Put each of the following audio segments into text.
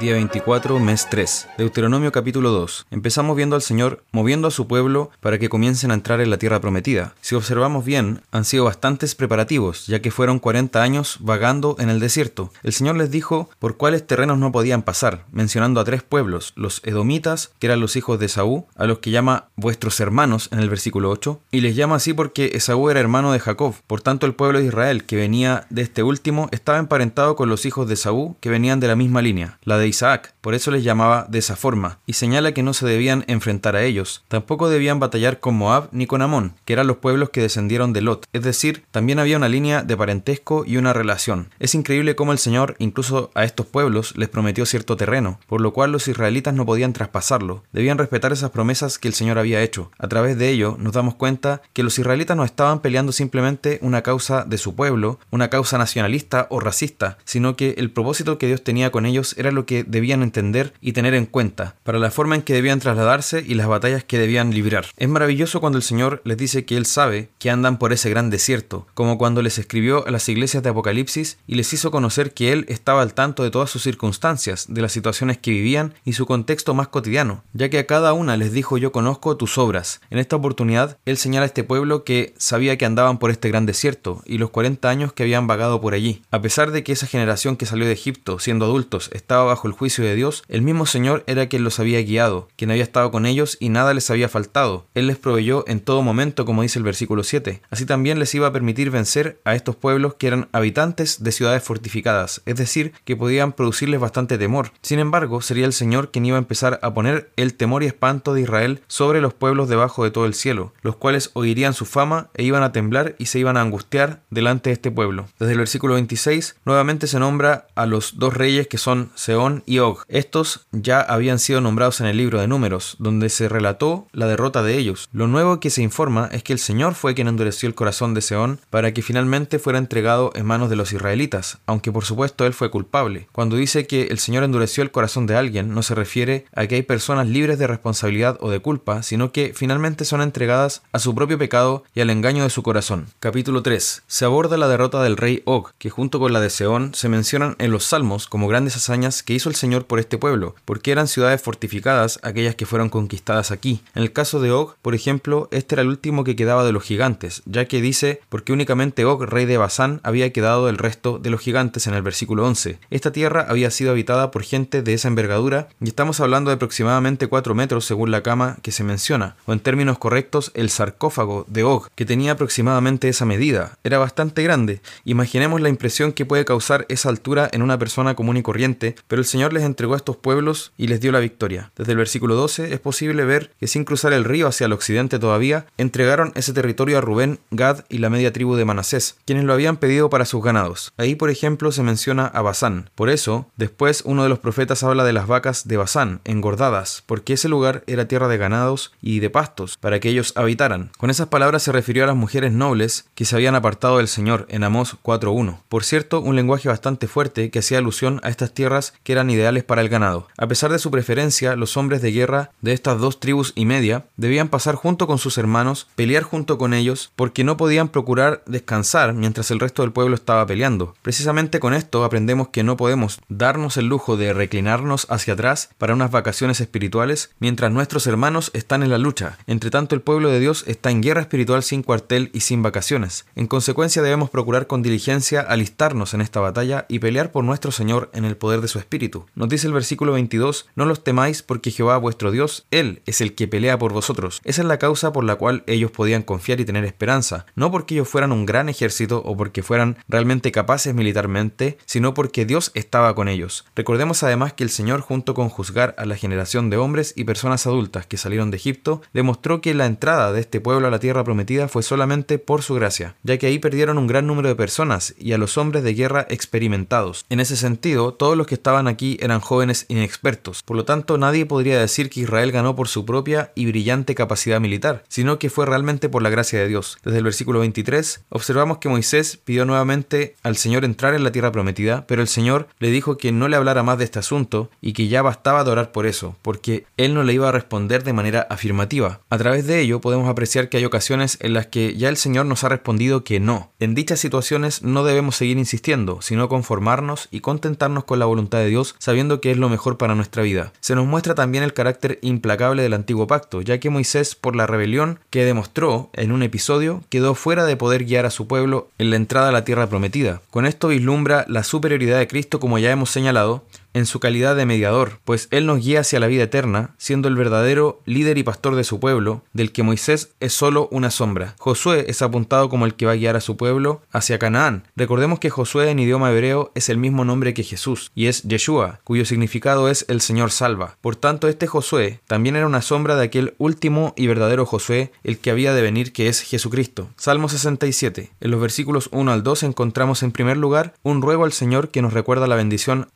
Día 24, mes 3. Deuteronomio capítulo 2. Empezamos viendo al Señor moviendo a su pueblo para que comiencen a entrar en la tierra prometida. Si observamos bien, han sido bastantes preparativos, ya que fueron 40 años vagando en el desierto. El Señor les dijo por cuáles terrenos no podían pasar, mencionando a tres pueblos, los edomitas, que eran los hijos de Esaú, a los que llama vuestros hermanos en el versículo 8, y les llama así porque Esaú era hermano de Jacob. Por tanto, el pueblo de Israel, que venía de este último, estaba emparentado con los hijos de Esaú, que venían de la misma línea, la de Isaac, por eso les llamaba de esa forma, y señala que no se debían enfrentar a ellos, tampoco debían batallar con Moab ni con Amón, que eran los pueblos que descendieron de Lot, es decir, también había una línea de parentesco y una relación. Es increíble cómo el Señor incluso a estos pueblos les prometió cierto terreno, por lo cual los israelitas no podían traspasarlo, debían respetar esas promesas que el Señor había hecho. A través de ello nos damos cuenta que los israelitas no estaban peleando simplemente una causa de su pueblo, una causa nacionalista o racista, sino que el propósito que Dios tenía con ellos era lo que debían entender y tener en cuenta para la forma en que debían trasladarse y las batallas que debían librar. Es maravilloso cuando el Señor les dice que Él sabe que andan por ese gran desierto, como cuando les escribió a las iglesias de Apocalipsis y les hizo conocer que Él estaba al tanto de todas sus circunstancias, de las situaciones que vivían y su contexto más cotidiano, ya que a cada una les dijo yo conozco tus obras. En esta oportunidad, Él señala a este pueblo que sabía que andaban por este gran desierto y los 40 años que habían vagado por allí. A pesar de que esa generación que salió de Egipto siendo adultos estaba bajo el juicio de de Dios, el mismo Señor era quien los había guiado, quien había estado con ellos y nada les había faltado. Él les proveyó en todo momento, como dice el versículo 7. Así también les iba a permitir vencer a estos pueblos que eran habitantes de ciudades fortificadas, es decir, que podían producirles bastante temor. Sin embargo, sería el Señor quien iba a empezar a poner el temor y espanto de Israel sobre los pueblos debajo de todo el cielo, los cuales oirían su fama e iban a temblar y se iban a angustiar delante de este pueblo. Desde el versículo 26, nuevamente se nombra a los dos reyes que son Seón y Og, estos ya habían sido nombrados en el libro de números, donde se relató la derrota de ellos. Lo nuevo que se informa es que el Señor fue quien endureció el corazón de Seón para que finalmente fuera entregado en manos de los israelitas, aunque por supuesto él fue culpable. Cuando dice que el Señor endureció el corazón de alguien, no se refiere a que hay personas libres de responsabilidad o de culpa, sino que finalmente son entregadas a su propio pecado y al engaño de su corazón. Capítulo 3. Se aborda la derrota del rey Og, que junto con la de Seón se mencionan en los salmos como grandes hazañas que hizo el Señor por este pueblo, porque eran ciudades fortificadas aquellas que fueron conquistadas aquí. En el caso de Og, por ejemplo, este era el último que quedaba de los gigantes, ya que dice porque únicamente Og, rey de Basán, había quedado del resto de los gigantes en el versículo 11. Esta tierra había sido habitada por gente de esa envergadura y estamos hablando de aproximadamente 4 metros según la cama que se menciona, o en términos correctos el sarcófago de Og, que tenía aproximadamente esa medida. Era bastante grande. Imaginemos la impresión que puede causar esa altura en una persona común y corriente, pero el Señor les entregó estos pueblos y les dio la victoria. Desde el versículo 12 es posible ver que sin cruzar el río hacia el occidente todavía, entregaron ese territorio a Rubén, Gad y la media tribu de Manasés, quienes lo habían pedido para sus ganados. Ahí, por ejemplo, se menciona a Basán. Por eso, después uno de los profetas habla de las vacas de Basán, engordadas, porque ese lugar era tierra de ganados y de pastos, para que ellos habitaran. Con esas palabras se refirió a las mujeres nobles que se habían apartado del Señor en Amós 4.1. Por cierto, un lenguaje bastante fuerte que hacía alusión a estas tierras que eran ideales para el ganado. A pesar de su preferencia, los hombres de guerra de estas dos tribus y media debían pasar junto con sus hermanos, pelear junto con ellos, porque no podían procurar descansar mientras el resto del pueblo estaba peleando. Precisamente con esto aprendemos que no podemos darnos el lujo de reclinarnos hacia atrás para unas vacaciones espirituales mientras nuestros hermanos están en la lucha. Entre tanto, el pueblo de Dios está en guerra espiritual sin cuartel y sin vacaciones. En consecuencia, debemos procurar con diligencia alistarnos en esta batalla y pelear por nuestro Señor en el poder de su Espíritu. Nos dice el versículo 22, no los temáis porque Jehová vuestro Dios, Él es el que pelea por vosotros. Esa es la causa por la cual ellos podían confiar y tener esperanza, no porque ellos fueran un gran ejército o porque fueran realmente capaces militarmente, sino porque Dios estaba con ellos. Recordemos además que el Señor junto con juzgar a la generación de hombres y personas adultas que salieron de Egipto, demostró que la entrada de este pueblo a la tierra prometida fue solamente por su gracia, ya que ahí perdieron un gran número de personas y a los hombres de guerra experimentados. En ese sentido, todos los que estaban aquí aquí eran jóvenes inexpertos. Por lo tanto, nadie podría decir que Israel ganó por su propia y brillante capacidad militar, sino que fue realmente por la gracia de Dios. Desde el versículo 23 observamos que Moisés pidió nuevamente al Señor entrar en la tierra prometida, pero el Señor le dijo que no le hablara más de este asunto y que ya bastaba de orar por eso, porque él no le iba a responder de manera afirmativa. A través de ello podemos apreciar que hay ocasiones en las que ya el Señor nos ha respondido que no. En dichas situaciones no debemos seguir insistiendo, sino conformarnos y contentarnos con la voluntad de Dios, sabiendo que es lo mejor para nuestra vida. Se nos muestra también el carácter implacable del antiguo pacto, ya que Moisés, por la rebelión que demostró en un episodio, quedó fuera de poder guiar a su pueblo en la entrada a la tierra prometida. Con esto vislumbra la superioridad de Cristo como ya hemos señalado, en su calidad de mediador, pues Él nos guía hacia la vida eterna, siendo el verdadero líder y pastor de su pueblo, del que Moisés es solo una sombra. Josué es apuntado como el que va a guiar a su pueblo hacia Canaán. Recordemos que Josué en idioma hebreo es el mismo nombre que Jesús, y es Yeshua, cuyo significado es el Señor salva. Por tanto, este Josué también era una sombra de aquel último y verdadero Josué, el que había de venir, que es Jesucristo. Salmo 67. En los versículos 1 al 2 encontramos en primer lugar un ruego al Señor que nos recuerda la bendición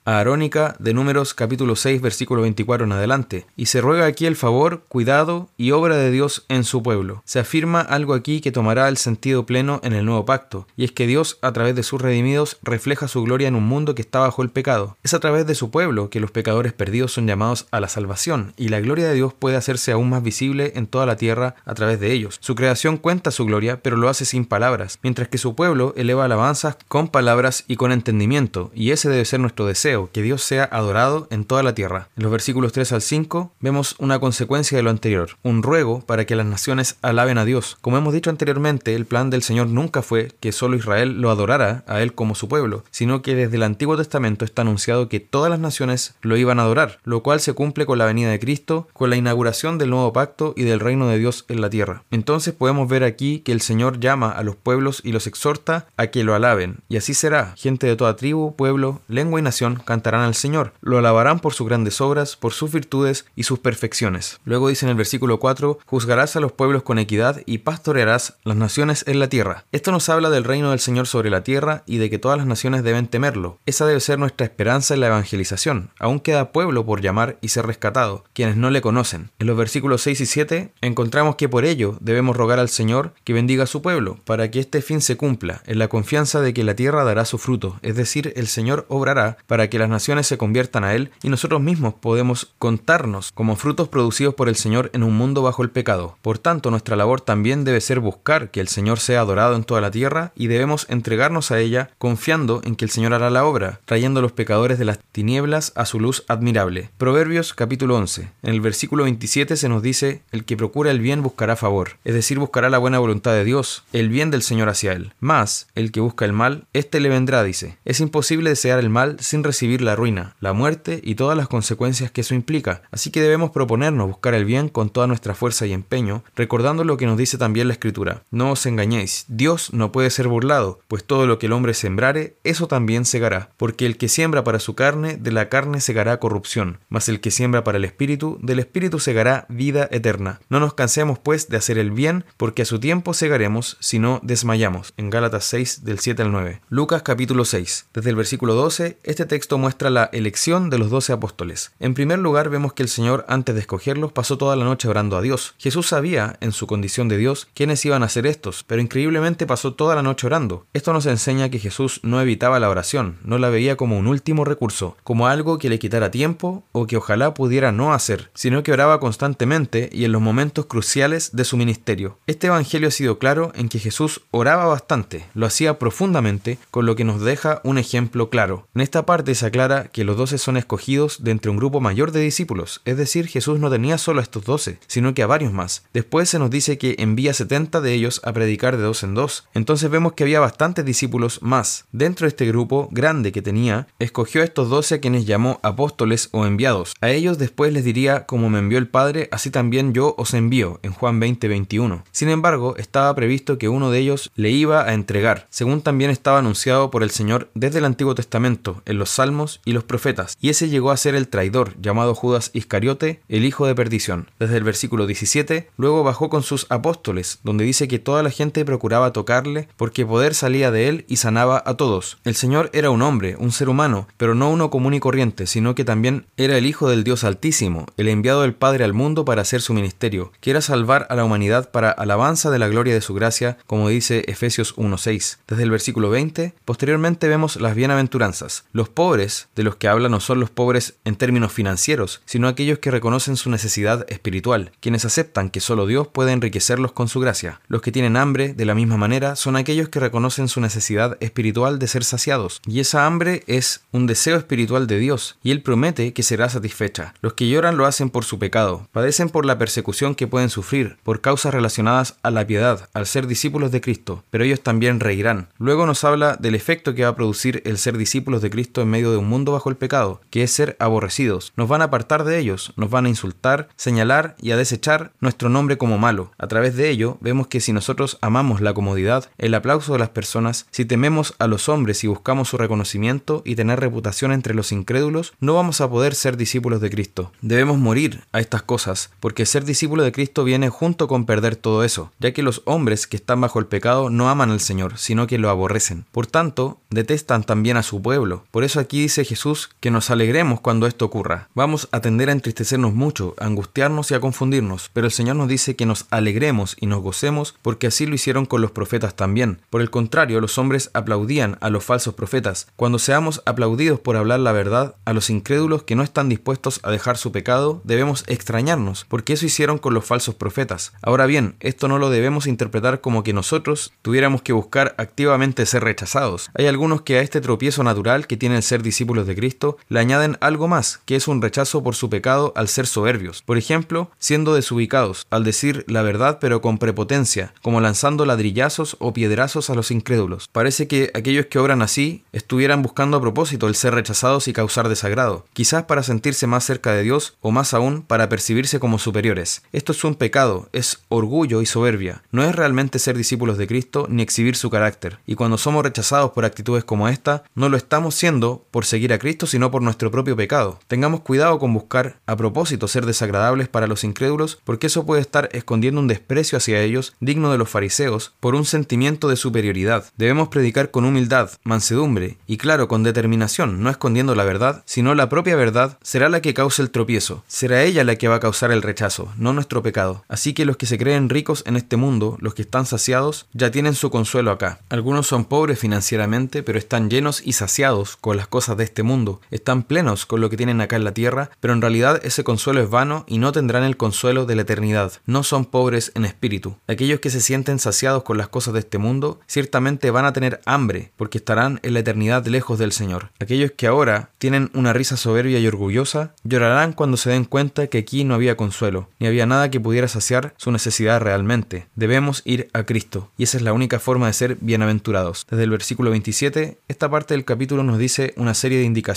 de Números capítulo 6 versículo 24 en adelante, y se ruega aquí el favor, cuidado y obra de Dios en su pueblo. Se afirma algo aquí que tomará el sentido pleno en el nuevo pacto, y es que Dios a través de sus redimidos refleja su gloria en un mundo que está bajo el pecado. Es a través de su pueblo que los pecadores perdidos son llamados a la salvación, y la gloria de Dios puede hacerse aún más visible en toda la tierra a través de ellos. Su creación cuenta su gloria, pero lo hace sin palabras, mientras que su pueblo eleva alabanzas con palabras y con entendimiento, y ese debe ser nuestro deseo, que Dios adorado en toda la tierra. En los versículos 3 al 5 vemos una consecuencia de lo anterior, un ruego para que las naciones alaben a Dios. Como hemos dicho anteriormente, el plan del Señor nunca fue que solo Israel lo adorara a Él como su pueblo, sino que desde el Antiguo Testamento está anunciado que todas las naciones lo iban a adorar, lo cual se cumple con la venida de Cristo, con la inauguración del nuevo pacto y del reino de Dios en la tierra. Entonces podemos ver aquí que el Señor llama a los pueblos y los exhorta a que lo alaben, y así será. Gente de toda tribu, pueblo, lengua y nación cantarán al Señor lo alabarán por sus grandes obras, por sus virtudes y sus perfecciones. Luego dice en el versículo 4, juzgarás a los pueblos con equidad y pastorearás las naciones en la tierra. Esto nos habla del reino del Señor sobre la tierra y de que todas las naciones deben temerlo. Esa debe ser nuestra esperanza en la evangelización. Aún queda pueblo por llamar y ser rescatado, quienes no le conocen. En los versículos 6 y 7 encontramos que por ello debemos rogar al Señor que bendiga a su pueblo, para que este fin se cumpla, en la confianza de que la tierra dará su fruto, es decir, el Señor obrará para que las naciones se conviertan a Él y nosotros mismos podemos contarnos como frutos producidos por el Señor en un mundo bajo el pecado. Por tanto, nuestra labor también debe ser buscar que el Señor sea adorado en toda la tierra y debemos entregarnos a ella confiando en que el Señor hará la obra, trayendo a los pecadores de las tinieblas a su luz admirable. Proverbios capítulo 11. En el versículo 27 se nos dice, el que procura el bien buscará favor, es decir, buscará la buena voluntad de Dios, el bien del Señor hacia él. Más, el que busca el mal, éste le vendrá, dice. Es imposible desear el mal sin recibir la ruina la muerte y todas las consecuencias que eso implica. Así que debemos proponernos buscar el bien con toda nuestra fuerza y empeño, recordando lo que nos dice también la Escritura. No os engañéis, Dios no puede ser burlado, pues todo lo que el hombre sembrare, eso también segará. Porque el que siembra para su carne, de la carne segará corrupción, mas el que siembra para el Espíritu, del Espíritu segará vida eterna. No nos cansemos pues de hacer el bien, porque a su tiempo segaremos si no desmayamos. En Gálatas 6 del 7 al 9. Lucas capítulo 6. Desde el versículo 12, este texto muestra la elección de los doce apóstoles. En primer lugar, vemos que el Señor, antes de escogerlos, pasó toda la noche orando a Dios. Jesús sabía, en su condición de Dios, quiénes iban a ser estos, pero increíblemente pasó toda la noche orando. Esto nos enseña que Jesús no evitaba la oración, no la veía como un último recurso, como algo que le quitara tiempo o que ojalá pudiera no hacer, sino que oraba constantemente y en los momentos cruciales de su ministerio. Este Evangelio ha sido claro en que Jesús oraba bastante, lo hacía profundamente, con lo que nos deja un ejemplo claro. En esta parte se aclara que los doce son escogidos de entre un grupo mayor de discípulos, es decir, Jesús no tenía solo a estos doce, sino que a varios más. Después se nos dice que envía setenta de ellos a predicar de dos en dos. Entonces vemos que había bastantes discípulos más. Dentro de este grupo grande que tenía, escogió a estos doce a quienes llamó apóstoles o enviados. A ellos después les diría, como me envió el Padre, así también yo os envío, en Juan 20, 21. Sin embargo, estaba previsto que uno de ellos le iba a entregar, según también estaba anunciado por el Señor desde el Antiguo Testamento, en los Salmos y los profetas, y ese llegó a ser el traidor, llamado Judas Iscariote, el hijo de perdición. Desde el versículo 17, luego bajó con sus apóstoles, donde dice que toda la gente procuraba tocarle, porque poder salía de él y sanaba a todos. El Señor era un hombre, un ser humano, pero no uno común y corriente, sino que también era el Hijo del Dios Altísimo, el enviado del Padre al mundo para hacer su ministerio, que era salvar a la humanidad para alabanza de la gloria de su gracia, como dice Efesios 1.6. Desde el versículo 20, posteriormente vemos las bienaventuranzas. Los pobres, de los que habla no son los pobres en términos financieros, sino aquellos que reconocen su necesidad espiritual, quienes aceptan que solo Dios puede enriquecerlos con su gracia. Los que tienen hambre, de la misma manera, son aquellos que reconocen su necesidad espiritual de ser saciados, y esa hambre es un deseo espiritual de Dios, y Él promete que será satisfecha. Los que lloran lo hacen por su pecado, padecen por la persecución que pueden sufrir, por causas relacionadas a la piedad, al ser discípulos de Cristo, pero ellos también reirán. Luego nos habla del efecto que va a producir el ser discípulos de Cristo en medio de un mundo bajo el pecado, que es ser aborrecidos. Nos van a apartar de ellos, nos van a insultar, señalar y a desechar nuestro nombre como malo. A través de ello, vemos que si nosotros amamos la comodidad, el aplauso de las personas, si tememos a los hombres y buscamos su reconocimiento y tener reputación entre los incrédulos, no vamos a poder ser discípulos de Cristo. Debemos morir a estas cosas, porque ser discípulo de Cristo viene junto con perder todo eso, ya que los hombres que están bajo el pecado no aman al Señor, sino que lo aborrecen. Por tanto, detestan también a su pueblo. Por eso aquí dice Jesús que nos alegremos cuando esto ocurra. Vamos a tender a entristecernos mucho, a angustiarnos y a confundirnos, pero el Señor nos dice que nos alegremos y nos gocemos porque así lo hicieron con los profetas también. Por el contrario, los hombres aplaudían a los falsos profetas. Cuando seamos aplaudidos por hablar la verdad, a los incrédulos que no están dispuestos a dejar su pecado, debemos extrañarnos, porque eso hicieron con los falsos profetas. Ahora bien, esto no lo debemos interpretar como que nosotros tuviéramos que buscar activamente ser rechazados. Hay algunos que a este tropiezo natural que tienen ser discípulos de Cristo le añaden algo más, que es un rechazo por su pecado al ser soberbios. Por ejemplo, siendo desubicados, al decir la verdad pero con prepotencia, como lanzando ladrillazos o piedrazos a los incrédulos. Parece que aquellos que obran así estuvieran buscando a propósito el ser rechazados y causar desagrado, quizás para sentirse más cerca de Dios o más aún para percibirse como superiores. Esto es un pecado, es orgullo y soberbia. No es realmente ser discípulos de Cristo ni exhibir su carácter. Y cuando somos rechazados por actitudes como esta, no lo estamos siendo por seguir a Cristo, sino por nuestro propio pecado. Tengamos cuidado con buscar a propósito ser desagradables para los incrédulos, porque eso puede estar escondiendo un desprecio hacia ellos digno de los fariseos por un sentimiento de superioridad. Debemos predicar con humildad, mansedumbre y claro, con determinación, no escondiendo la verdad, sino la propia verdad será la que cause el tropiezo. Será ella la que va a causar el rechazo, no nuestro pecado. Así que los que se creen ricos en este mundo, los que están saciados, ya tienen su consuelo acá. Algunos son pobres financieramente, pero están llenos y saciados con las cosas de este mundo. Están plenos con lo que tienen acá en la tierra, pero en realidad ese consuelo es vano y no tendrán el consuelo de la eternidad. No son pobres en espíritu. Aquellos que se sienten saciados con las cosas de este mundo, ciertamente van a tener hambre, porque estarán en la eternidad lejos del Señor. Aquellos que ahora tienen una risa soberbia y orgullosa, llorarán cuando se den cuenta que aquí no había consuelo, ni había nada que pudiera saciar su necesidad realmente. Debemos ir a Cristo, y esa es la única forma de ser bienaventurados. Desde el versículo 27, esta parte del capítulo nos dice una serie de indicaciones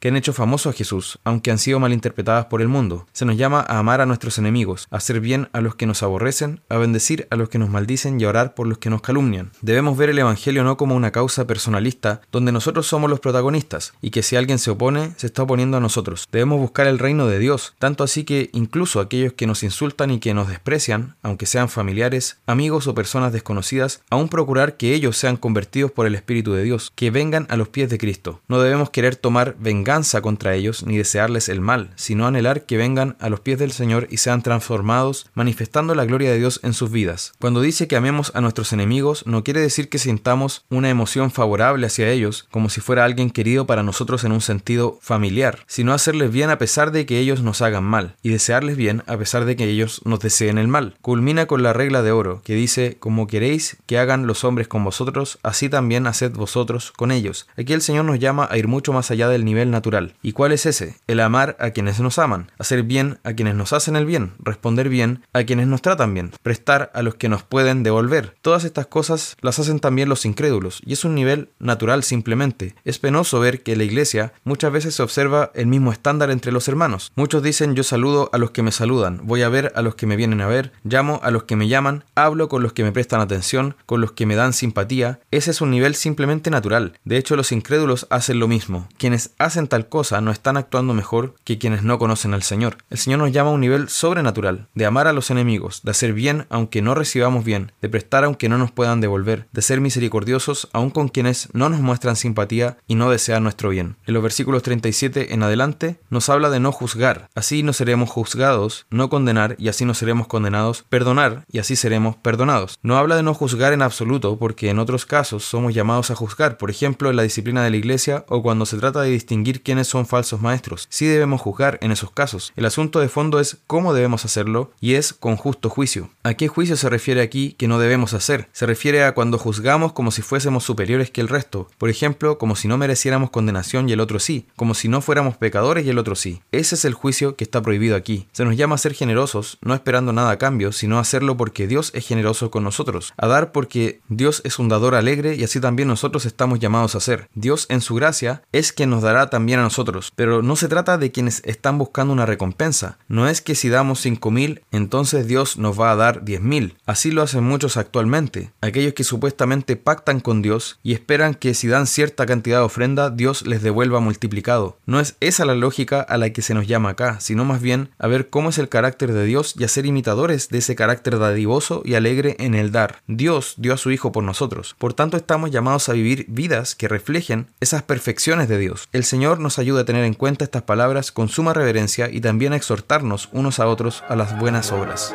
que han hecho famoso a Jesús, aunque han sido malinterpretadas por el mundo. Se nos llama a amar a nuestros enemigos, a hacer bien a los que nos aborrecen, a bendecir a los que nos maldicen y a orar por los que nos calumnian. Debemos ver el Evangelio no como una causa personalista, donde nosotros somos los protagonistas, y que si alguien se opone, se está oponiendo a nosotros. Debemos buscar el reino de Dios, tanto así que incluso aquellos que nos insultan y que nos desprecian, aunque sean familiares, amigos o personas desconocidas, aún procurar que ellos sean convertidos por el Espíritu de Dios, que vengan a los pies de Cristo. No debemos querer tomar venganza contra ellos ni desearles el mal, sino anhelar que vengan a los pies del Señor y sean transformados, manifestando la gloria de Dios en sus vidas. Cuando dice que amemos a nuestros enemigos, no quiere decir que sintamos una emoción favorable hacia ellos, como si fuera alguien querido para nosotros en un sentido familiar, sino hacerles bien a pesar de que ellos nos hagan mal, y desearles bien a pesar de que ellos nos deseen el mal. Culmina con la regla de oro, que dice, como queréis que hagan los hombres con vosotros, así también haced vosotros con ellos. Aquí el Señor nos llama a ir mucho más allá del nivel natural. ¿Y cuál es ese? El amar a quienes nos aman, hacer bien a quienes nos hacen el bien, responder bien a quienes nos tratan bien, prestar a los que nos pueden devolver. Todas estas cosas las hacen también los incrédulos, y es un nivel natural simplemente. Es penoso ver que en la iglesia muchas veces se observa el mismo estándar entre los hermanos. Muchos dicen yo saludo a los que me saludan, voy a ver a los que me vienen a ver, llamo a los que me llaman, hablo con los que me prestan atención, con los que me dan simpatía. Ese es un nivel simplemente natural. De hecho, los incrédulos hacen lo mismo. Quienes hacen tal cosa no están actuando mejor que quienes no conocen al Señor. El Señor nos llama a un nivel sobrenatural, de amar a los enemigos, de hacer bien aunque no recibamos bien, de prestar aunque no nos puedan devolver, de ser misericordiosos aun con quienes no nos muestran simpatía y no desean nuestro bien. En los versículos 37 en adelante nos habla de no juzgar, así no seremos juzgados, no condenar y así no seremos condenados, perdonar y así seremos perdonados. No habla de no juzgar en absoluto porque en otros casos somos llamados a juzgar, por ejemplo en la disciplina de la iglesia o cuando se trata de distinguir quiénes son falsos maestros. Sí debemos juzgar en esos casos. El asunto de fondo es cómo debemos hacerlo y es con justo juicio. ¿A qué juicio se refiere aquí que no debemos hacer? Se refiere a cuando juzgamos como si fuésemos superiores que el resto, por ejemplo, como si no mereciéramos condenación y el otro sí, como si no fuéramos pecadores y el otro sí. Ese es el juicio que está prohibido aquí. Se nos llama a ser generosos, no esperando nada a cambio, sino hacerlo porque Dios es generoso con nosotros, a dar porque Dios es un dador alegre y así también nosotros estamos llamados a ser. Dios en su gracia es quien nos dará también a nosotros, pero no se trata de quienes están buscando una recompensa. No es que si damos cinco mil, entonces Dios nos va a dar diez mil. Así lo hacen muchos actualmente, aquellos que supuestamente pactan con Dios y esperan que si dan cierta cantidad de ofrenda, Dios les devuelva multiplicado. No es esa la lógica a la que se nos llama acá, sino más bien a ver cómo es el carácter de Dios y a ser imitadores de ese carácter dadivoso y alegre en el dar. Dios dio a su Hijo por nosotros. Por tanto, estamos llamados a vivir vidas que reflejen esas perfecciones de Dios. El Señor nos ayuda a tener en cuenta estas palabras con suma reverencia y también a exhortarnos unos a otros a las buenas obras.